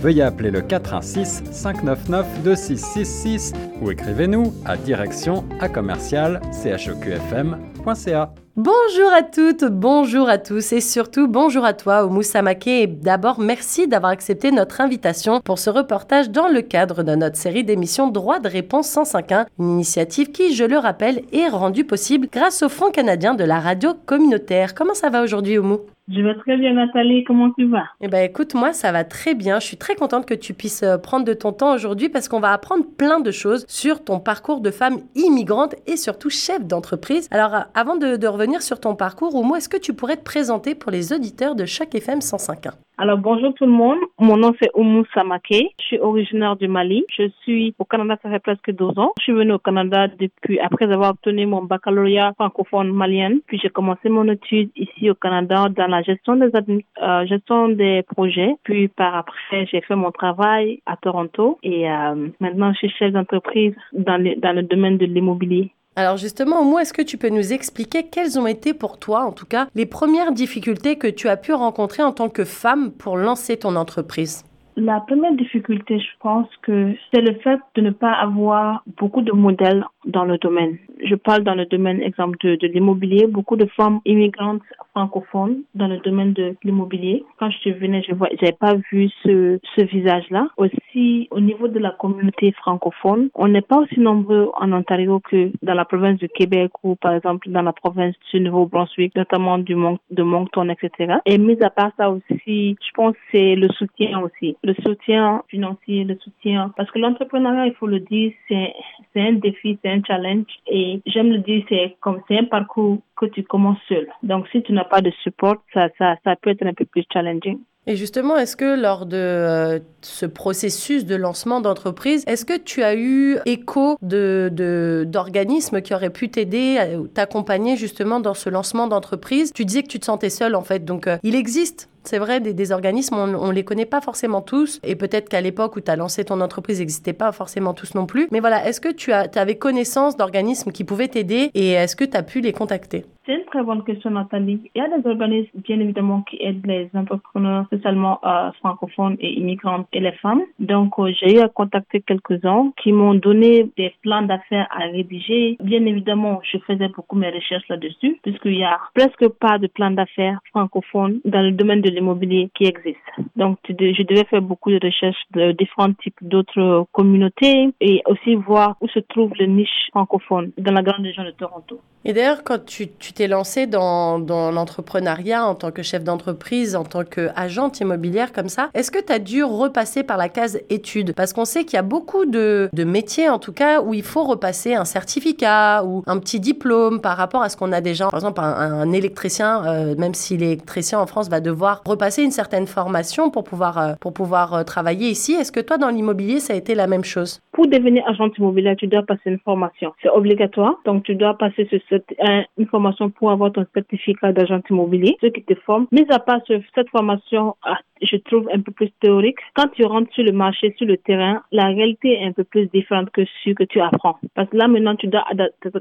veuillez appeler le 416 599 2666 ou écrivez-nous à direction à commercial chqfm.ca. Bonjour à toutes, bonjour à tous et surtout bonjour à toi, Oumou Samake. Et d'abord, merci d'avoir accepté notre invitation pour ce reportage dans le cadre de notre série d'émissions Droit de réponse 105.1, une initiative qui, je le rappelle, est rendue possible grâce au Fonds canadien de la radio communautaire. Comment ça va aujourd'hui, Oumou? Je vais très bien, Nathalie. Comment tu vas? Eh ben, écoute, moi, ça va très bien. Je suis très contente que tu puisses euh, prendre de ton temps aujourd'hui parce qu'on va apprendre plein de choses sur ton parcours de femme immigrante et surtout chef d'entreprise. Alors, euh, avant de, revenir sur ton parcours, Oumo, est-ce que tu pourrais te présenter pour les auditeurs de chaque FM 105.1 alors bonjour tout le monde, mon nom c'est Oumou Samake, je suis originaire du Mali, je suis au Canada ça fait presque 12 ans, je suis venue au Canada depuis après avoir obtenu mon baccalauréat francophone malien, puis j'ai commencé mon étude ici au Canada dans la gestion des euh, gestion des projets, puis par après j'ai fait mon travail à Toronto. Et euh, maintenant je suis chef d'entreprise dans, dans le domaine de l'immobilier. Alors justement, moi, est-ce que tu peux nous expliquer quelles ont été pour toi, en tout cas, les premières difficultés que tu as pu rencontrer en tant que femme pour lancer ton entreprise? La première difficulté, je pense que c'est le fait de ne pas avoir beaucoup de modèles dans le domaine. Je parle dans le domaine, exemple, de, l'immobilier. Beaucoup de femmes immigrantes francophones dans le domaine de l'immobilier. Quand je venais, je vois, j'avais pas vu ce, ce visage-là. Aussi, au niveau de la communauté francophone, on n'est pas aussi nombreux en Ontario que dans la province du Québec ou, par exemple, dans la province du Nouveau-Brunswick, notamment du Mon de Moncton, etc. Et mis à part ça aussi, je pense c'est le soutien aussi. Le soutien financier, le soutien, parce que l'entrepreneuriat, il faut le dire, c'est, c'est un défi, c'est un challenge. Et j'aime le dire, c'est comme, c'est un parcours que tu commences seul. Donc, si tu n'as pas de support, ça, ça, ça peut être un peu plus challenging. Et justement, est-ce que lors de euh, ce processus de lancement d'entreprise, est-ce que tu as eu écho de, d'organismes qui auraient pu t'aider, t'accompagner justement dans ce lancement d'entreprise? Tu disais que tu te sentais seule en fait, donc euh, il existe c'est vrai, des, organismes, on ne les connaît pas forcément tous. Et peut-être qu'à l'époque où tu as lancé ton entreprise, n'existaient pas forcément tous non plus. Mais voilà, est-ce que tu as, avais connaissance d'organismes qui pouvaient t'aider et est-ce que tu as pu les contacter? C'est une très bonne question, Nathalie. Il y a des organismes, bien évidemment, qui aident les entrepreneurs, spécialement euh, francophones et immigrantes et les femmes. Donc, euh, j'ai eu à contacter quelques-uns qui m'ont donné des plans d'affaires à rédiger. Bien évidemment, je faisais beaucoup mes recherches là-dessus, puisqu'il y a presque pas de plans d'affaires francophones dans le domaine de l'immobilier qui existe. Donc, je devais faire beaucoup de recherches de différents types d'autres communautés et aussi voir où se trouve le niche francophone dans la grande région de Toronto. Et d'ailleurs, quand tu t'es lancé dans, dans l'entrepreneuriat en tant que chef d'entreprise, en tant qu'agente immobilière comme ça, est-ce que tu as dû repasser par la case études? Parce qu'on sait qu'il y a beaucoup de, de, métiers, en tout cas, où il faut repasser un certificat ou un petit diplôme par rapport à ce qu'on a déjà. Par exemple, un, électricien, euh, même si l'électricien en France va devoir repasser une certaine formation pour pouvoir, euh, pour pouvoir euh, travailler ici. Est-ce que toi, dans l'immobilier, ça a été la même chose? Pour devenir agent immobilier, tu dois passer une formation. C'est obligatoire. Donc, tu dois passer ce, une formation pour avoir ton certificat d'agent immobilier, ceux qui te forment. Mais à part cette formation je trouve un peu plus théorique. Quand tu rentres sur le marché, sur le terrain, la réalité est un peu plus différente que ce que tu apprends. Parce que là, maintenant, tu dois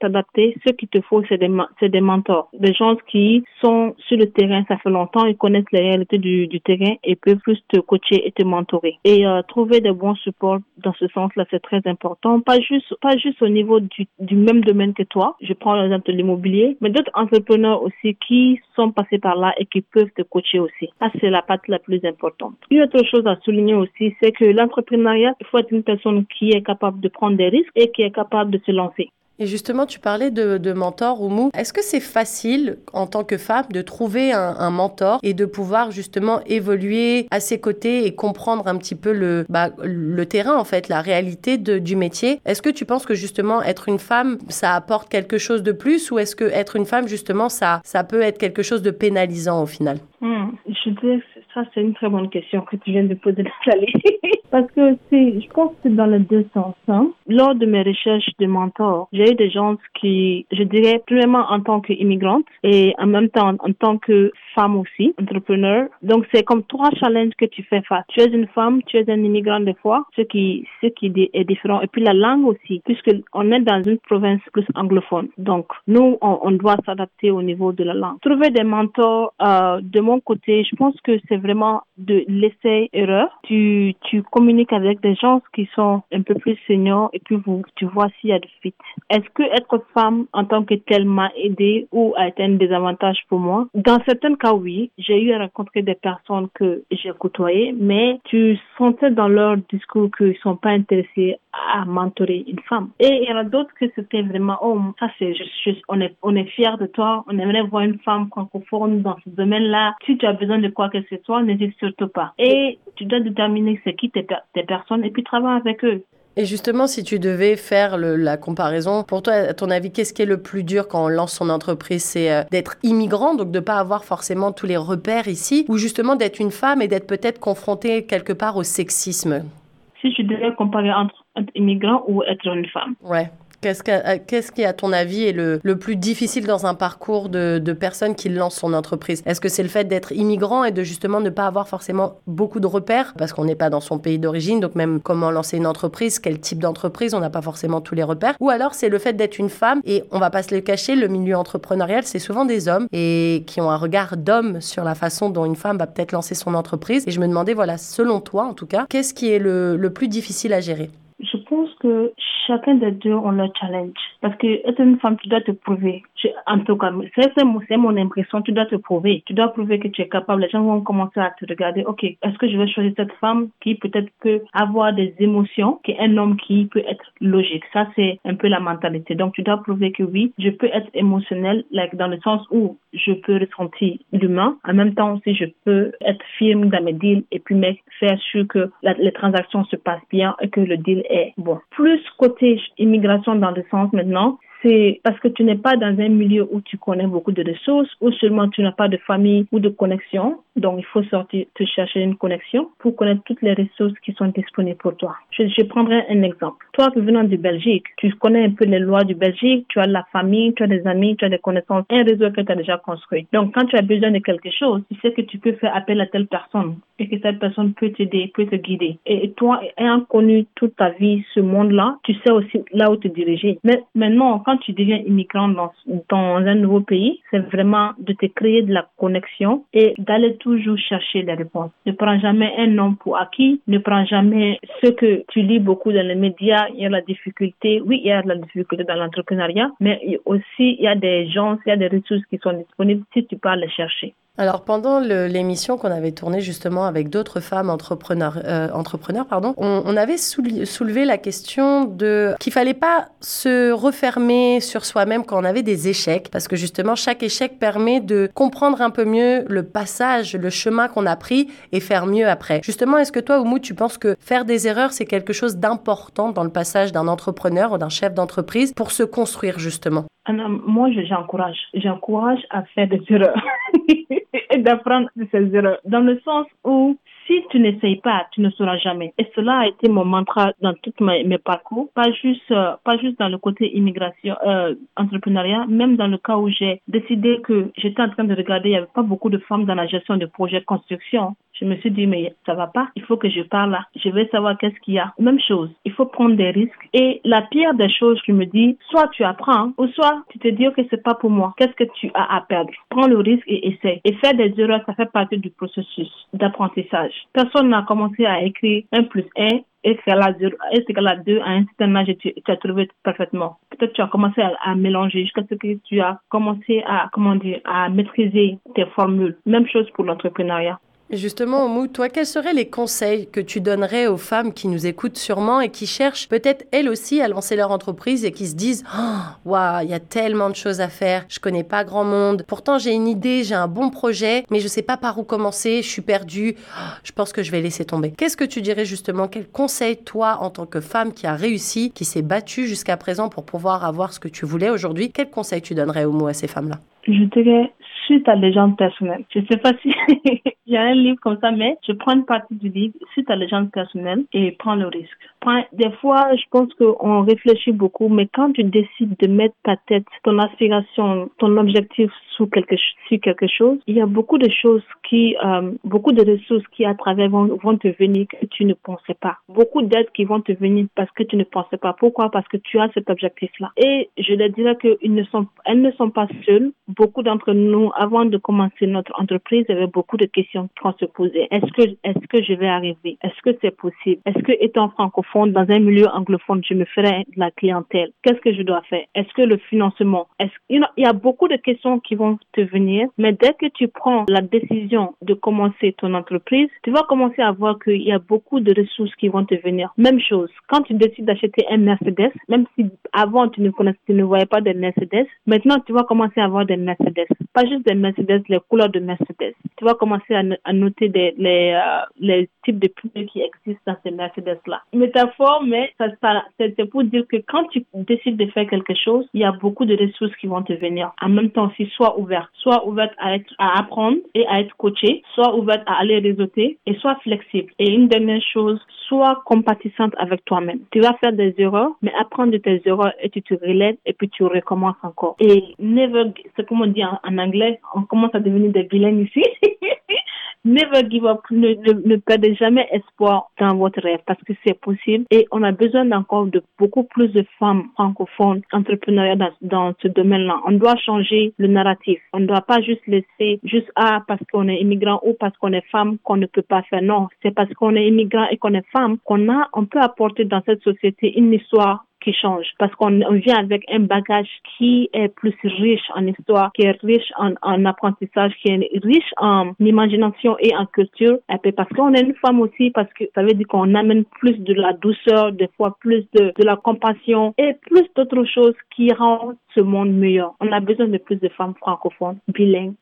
t'adapter. Ce qu'il te faut, c'est des, des mentors. Des gens qui sont sur le terrain, ça fait longtemps, ils connaissent les réalités du, du terrain et peuvent plus te coacher et te mentorer. Et euh, trouver des bons supports dans ce sens-là, c'est très important. Pas juste, pas juste au niveau du, du même domaine que toi. Je prends l'exemple de l'immobilier, mais d'autres entrepreneurs aussi qui sont passés par là et qui peuvent te coacher aussi. Ça, c'est la partie la plus importante. Une autre chose à souligner aussi, c'est que l'entrepreneuriat, il faut être une personne qui est capable de prendre des risques et qui est capable de se lancer. Et justement, tu parlais de, de mentor, Oumou. Est-ce que c'est facile, en tant que femme, de trouver un, mentor et de pouvoir justement évoluer à ses côtés et comprendre un petit peu le, bah, le terrain, en fait, la réalité de, du métier? Est-ce que tu penses que justement, être une femme, ça apporte quelque chose de plus ou est-ce que être une femme, justement, ça, ça peut être quelque chose de pénalisant au final? Hmm. Je dirais ça c'est une très bonne question que tu viens de poser, Nathalie. Parce que c'est, je pense que c'est dans les deux sens. Hein. Lors de mes recherches de mentor, j'ai eu des gens qui, je dirais, premièrement en tant qu'immigrante et en même temps en tant que femme aussi, entrepreneur. Donc c'est comme trois challenges que tu fais face. Tu es une femme, tu es un immigrant des fois, ce qui, ce qui est différent. Et puis la langue aussi, puisque on est dans une province plus anglophone. Donc nous, on, on doit s'adapter au niveau de la langue. Trouver des mentors, euh, de mon côté, je pense que c'est vraiment de l'essai-erreur. Tu, tu communiques avec des gens qui sont un peu plus seniors et puis vous, tu vois s'il y a de fit. Est-ce que être femme en tant que telle m'a aidé ou a été un désavantage pour moi? Dans certains cas, oui. J'ai eu à rencontrer des personnes que j'ai côtoyées, mais tu sentais dans leur discours qu'ils sont pas intéressés à mentorer une femme. Et il y en a d'autres que c'était vraiment, oh, ça c'est on est, on est fiers de toi, on aimerait voir une femme francophone dans ce domaine-là. Si tu as besoin de quoi que ce soit, n'hésite surtout pas. Et tu dois déterminer c'est qui tes, tes personnes et puis travailler avec eux. Et justement, si tu devais faire la comparaison, pour toi, à ton avis, qu'est-ce qui est le plus dur quand on lance son entreprise? C'est euh, d'être immigrant, donc de ne pas avoir forcément tous les repères ici, ou justement d'être une femme et d'être peut-être confrontée quelque part au sexisme? Si je devais comparer entre être immigrant ou être une femme. Ouais. Qu'est-ce, euh, qu'est-ce qui, à ton avis, est le, plus difficile dans un parcours de, de, personnes qui lancent son entreprise? Est-ce que c'est le fait d'être immigrant et de justement ne pas avoir forcément beaucoup de repères? Parce qu'on n'est pas dans son pays d'origine, donc même comment lancer une entreprise, quel type d'entreprise, on n'a pas forcément tous les repères. Ou alors c'est le fait d'être une femme et on va pas se le cacher, le milieu entrepreneurial, c'est souvent des hommes et qui ont un regard d'homme sur la façon dont une femme va peut-être lancer son entreprise. Et je me demandais, voilà, selon toi en tout cas, qu'est-ce qui est le plus difficile à gérer? Je pense que chacun des deux ont leur challenge. Parce que être une femme, tu dois te prouver. En tout cas, c'est mon impression, tu dois te prouver. Tu dois prouver que tu es capable. Les gens vont commencer à te regarder. Ok, est-ce que je vais choisir cette femme qui peut-être peut avoir des émotions qu'un homme qui peut être logique? Ça, c'est un peu la mentalité. Donc, tu dois prouver que oui, je peux être émotionnel, like, dans le sens où je peux ressentir l'humain. En même temps aussi, je peux être firme dans mes deals et puis faire sûr que les transactions se passent bien et que le deal est bon. Plus côté immigration dans le sens maintenant, ¿no? C'est parce que tu n'es pas dans un milieu où tu connais beaucoup de ressources, ou seulement tu n'as pas de famille ou de connexion. Donc, il faut sortir, te chercher une connexion pour connaître toutes les ressources qui sont disponibles pour toi. Je, je prendrai un exemple. Toi venant de Belgique, tu connais un peu les lois du Belgique, tu as la famille, tu as des amis, tu as des connaissances, un réseau que tu as déjà construit. Donc, quand tu as besoin de quelque chose, tu sais que tu peux faire appel à telle personne et que cette personne peut t'aider, peut te guider. Et toi, ayant connu toute ta vie ce monde-là, tu sais aussi là où te diriger. Mais maintenant, quand tu deviens immigrant dans, un nouveau pays, c'est vraiment de te créer de la connexion et d'aller toujours chercher les réponses. Ne prends jamais un nom pour acquis, ne prends jamais ce que tu lis beaucoup dans les médias, il y a la difficulté, oui, il y a la difficulté dans l'entrepreneuriat, mais aussi il y a des gens, il y a des ressources qui sont disponibles si tu peux les chercher. Alors pendant l'émission qu'on avait tournée justement avec d'autres femmes entrepreneurs, euh, entrepreneurs pardon, on, avait soulevé la question de qu'il fallait pas se refermer sur soi-même quand on avait des échecs, parce que justement chaque échec permet de comprendre un peu mieux le passage, le chemin qu'on a pris et faire mieux après. Justement, est-ce que toi, Oumou, tu penses que faire des erreurs c'est quelque chose d'important dans le passage d'un entrepreneur ou d'un chef d'entreprise pour se construire justement? Moi, j'encourage. J'encourage à faire des erreurs et d'apprendre de ces erreurs. Dans le sens où si tu n'essayes pas, tu ne sauras jamais. Et cela a été mon mantra dans tous mes, mes parcours, pas juste, euh, pas juste dans le côté immigration, euh, entrepreneuriat, même dans le cas où j'ai décidé que j'étais en train de regarder, il n'y avait pas beaucoup de femmes dans la gestion de projets de construction. Je me suis dit, mais ça va pas, il faut que je parle là, je vais savoir qu'est-ce qu'il y a. Même chose, il faut prendre des risques. Et la pire des choses, je me dis, soit tu apprends, ou soit tu te dis, ok, c'est pas pour moi. Qu'est-ce que tu as à perdre? Prends le risque et essaie. Et faire des erreurs, ça fait partie du processus d'apprentissage. Personne n'a commencé à écrire 1 plus 1 et c'est la 2 à un certain âge, tu, tu as trouvé parfaitement. Peut-être tu as commencé à, à mélanger jusqu'à ce que tu as commencé à, comment dire, à maîtriser tes formules. Même chose pour l'entrepreneuriat. Justement, Oumou, toi, quels seraient les conseils que tu donnerais aux femmes qui nous écoutent sûrement et qui cherchent peut-être elles aussi à lancer leur entreprise et qui se disent oh, Waouh, il y a tellement de choses à faire, je connais pas grand monde. Pourtant, j'ai une idée, j'ai un bon projet, mais je sais pas par où commencer, je suis perdue, oh, je pense que je vais laisser tomber. Qu'est-ce que tu dirais justement Quel conseil, toi, en tant que femme qui a réussi, qui s'est battue jusqu'à présent pour pouvoir avoir ce que tu voulais aujourd'hui, quel conseil tu donnerais, Oumou, à ces femmes-là? Je dirais sur ta légende personnelle. Je sais pas si il y a un livre comme ça, mais je prends une partie du livre sur ta légende personnelle et prends le risque. Des fois, je pense qu'on réfléchit beaucoup, mais quand tu décides de mettre ta tête, ton aspiration, ton objectif sur quelque, sur quelque chose, il y a beaucoup de choses qui, euh, beaucoup de ressources qui à travers vont, vont te venir que tu ne pensais pas. Beaucoup d'aides qui vont te venir parce que tu ne pensais pas. Pourquoi? Parce que tu as cet objectif-là. Et je leur dirais qu'ils ne sont, elles ne sont pas seules. Beaucoup d'entre nous, avant de commencer notre entreprise, il avait beaucoup de questions qu'on se posait. Est-ce que, est-ce que je vais arriver? Est-ce que c'est possible? Est-ce que étant francophone dans un milieu anglophone, je me ferai de la clientèle? Qu'est-ce que je dois faire? Est-ce que le financement? Il y a beaucoup de questions qui vont te venir, mais dès que tu prends la décision de commencer ton entreprise, tu vas commencer à voir qu'il y a beaucoup de ressources qui vont te venir. Même chose, quand tu décides d'acheter un Mercedes, même si avant tu ne tu ne voyais pas de Mercedes, maintenant tu vas commencer à voir des Mercedes. Pas juste des Mercedes, les couleurs de Mercedes. Tu vas commencer à, noter des, les, euh, les types de pneus qui existent dans ces Mercedes-là. Métaphore, mais ça, c'est pour dire que quand tu décides de faire quelque chose, il y a beaucoup de ressources qui vont te venir. En même temps, si sois ouvert, soit ouverte à, être, à apprendre et à être coaché, soit ouverte à aller réseauter et soit flexible. Et une dernière chose, sois compatissante avec toi-même. Tu vas faire des erreurs, mais apprends de tes erreurs et tu te relèves et puis tu recommences encore. Et never, c'est comme on dit en, en anglais, on commence à devenir des vilains ici. Never give up. Ne, ne, perdez jamais espoir dans votre rêve parce que c'est possible et on a besoin encore de beaucoup plus de femmes francophones entrepreneurs dans, dans ce domaine-là. On doit changer le narratif. On ne doit pas juste laisser juste ah parce qu'on est immigrant ou parce qu'on est femme qu'on ne peut pas faire. Non, c'est parce qu'on est immigrant et qu'on est femme qu'on a, on peut apporter dans cette société une histoire qui change parce qu'on vient avec un bagage qui est plus riche en histoire, qui est riche en, en apprentissage, qui est riche en imagination et en culture. Et puis parce qu'on est une femme aussi, parce que ça veut dire qu'on amène plus de la douceur, des fois plus de, de la compassion et plus d'autres choses qui rendent ce monde meilleur. On a besoin de plus de femmes francophones, bilingues,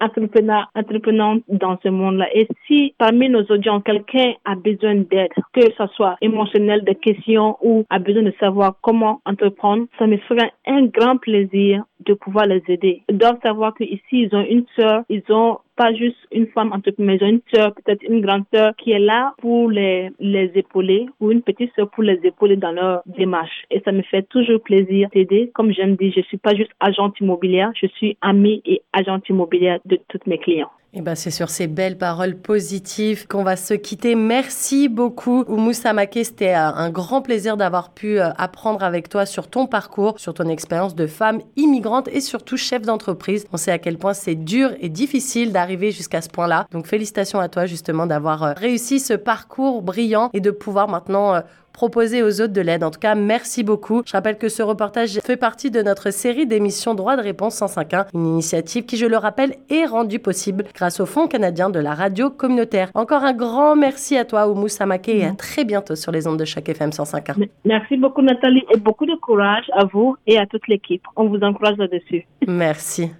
entrepreneurs, entreprenantes dans ce monde-là. Et si parmi nos audiences, quelqu'un a besoin d'aide, que ce soit émotionnel, des questions ou a besoin de savoir comment entreprendre, ça me ferait un grand plaisir de pouvoir les aider. Ils doivent savoir qu'ici, ils ont une sœur, ils ont pas juste une femme entrepreneur, ils ont une sœur, peut-être une grande sœur qui est là pour les, les épauler ou une petite sœur pour les épauler dans leur démarche. Et ça me fait toujours plaisir d'aider. Comme j'aime dire, je suis pas juste agente immobilière, je suis amie et agente immobilière de tous mes clients. Et eh ben c'est sur ces belles paroles positives qu'on va se quitter. Merci beaucoup, Oumou Samake. C'était euh, un grand plaisir d'avoir pu euh, apprendre avec toi sur ton parcours, sur ton expérience de femme immigrante et surtout chef d'entreprise. On sait à quel point c'est dur et difficile d'arriver jusqu'à ce point-là. Donc félicitations à toi justement d'avoir euh, réussi ce parcours brillant et de pouvoir maintenant proposer aux autres de l'aide. En tout cas, merci beaucoup. Je rappelle que ce reportage fait partie de notre série d'émissions Droit de réponse 105.1, une initiative qui, je le rappelle, est rendue possible grâce au Fonds canadien de la radio communautaire. Encore un grand merci à toi, Oumou Samake, et à très bientôt sur les ondes de chaque FM 105.1. Merci beaucoup, Nathalie, et beaucoup de courage à vous et à toute l'équipe. On vous encourage là-dessus. Merci.